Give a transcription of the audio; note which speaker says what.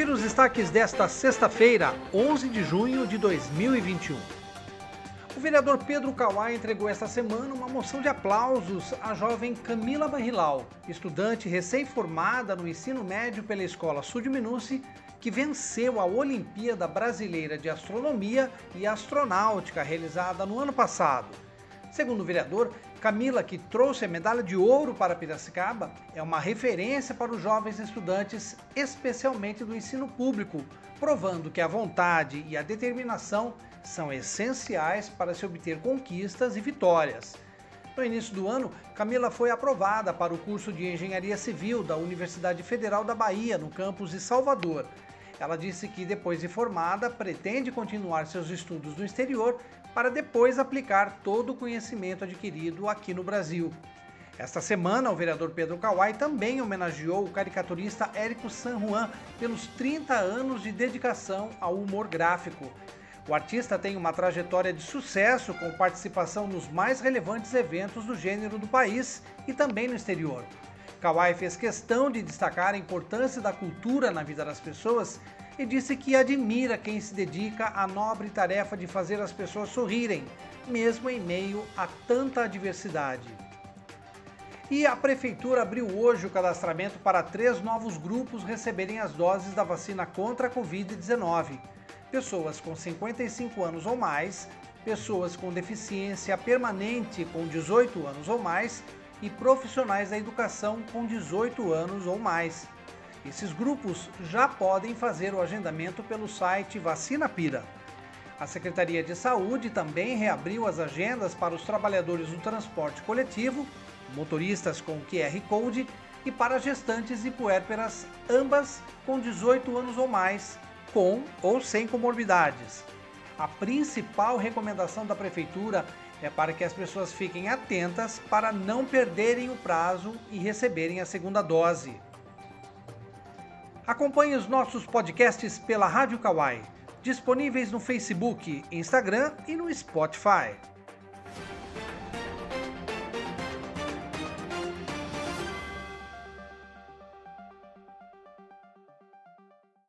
Speaker 1: Confira os destaques desta sexta-feira, 11 de junho de 2021. O vereador Pedro Kawai entregou esta semana uma moção de aplausos à jovem Camila Barrilau, estudante recém-formada no ensino médio pela Escola Sul de Minuci, que venceu a Olimpíada Brasileira de Astronomia e Astronáutica realizada no ano passado. Segundo o vereador, Camila, que trouxe a medalha de ouro para Piracicaba, é uma referência para os jovens estudantes, especialmente do ensino público, provando que a vontade e a determinação são essenciais para se obter conquistas e vitórias. No início do ano, Camila foi aprovada para o curso de Engenharia Civil da Universidade Federal da Bahia, no campus de Salvador. Ela disse que, depois de formada, pretende continuar seus estudos no exterior para depois aplicar todo o conhecimento adquirido aqui no Brasil. Esta semana, o vereador Pedro Kawai também homenageou o caricaturista Érico San Juan pelos 30 anos de dedicação ao humor gráfico. O artista tem uma trajetória de sucesso com participação nos mais relevantes eventos do gênero do país e também no exterior. Kawai fez questão de destacar a importância da cultura na vida das pessoas e disse que admira quem se dedica à nobre tarefa de fazer as pessoas sorrirem, mesmo em meio a tanta adversidade. E a Prefeitura abriu hoje o cadastramento para três novos grupos receberem as doses da vacina contra a Covid-19. Pessoas com 55 anos ou mais, pessoas com deficiência permanente com 18 anos ou mais e profissionais da educação com 18 anos ou mais. Esses grupos já podem fazer o agendamento pelo site Vacina Pira. A Secretaria de Saúde também reabriu as agendas para os trabalhadores do transporte coletivo, motoristas com QR Code e para gestantes e puérperas, ambas com 18 anos ou mais, com ou sem comorbidades. A principal recomendação da Prefeitura é para que as pessoas fiquem atentas para não perderem o prazo e receberem a segunda dose. Acompanhe os nossos podcasts pela Rádio Kawai, disponíveis no Facebook, Instagram e no Spotify.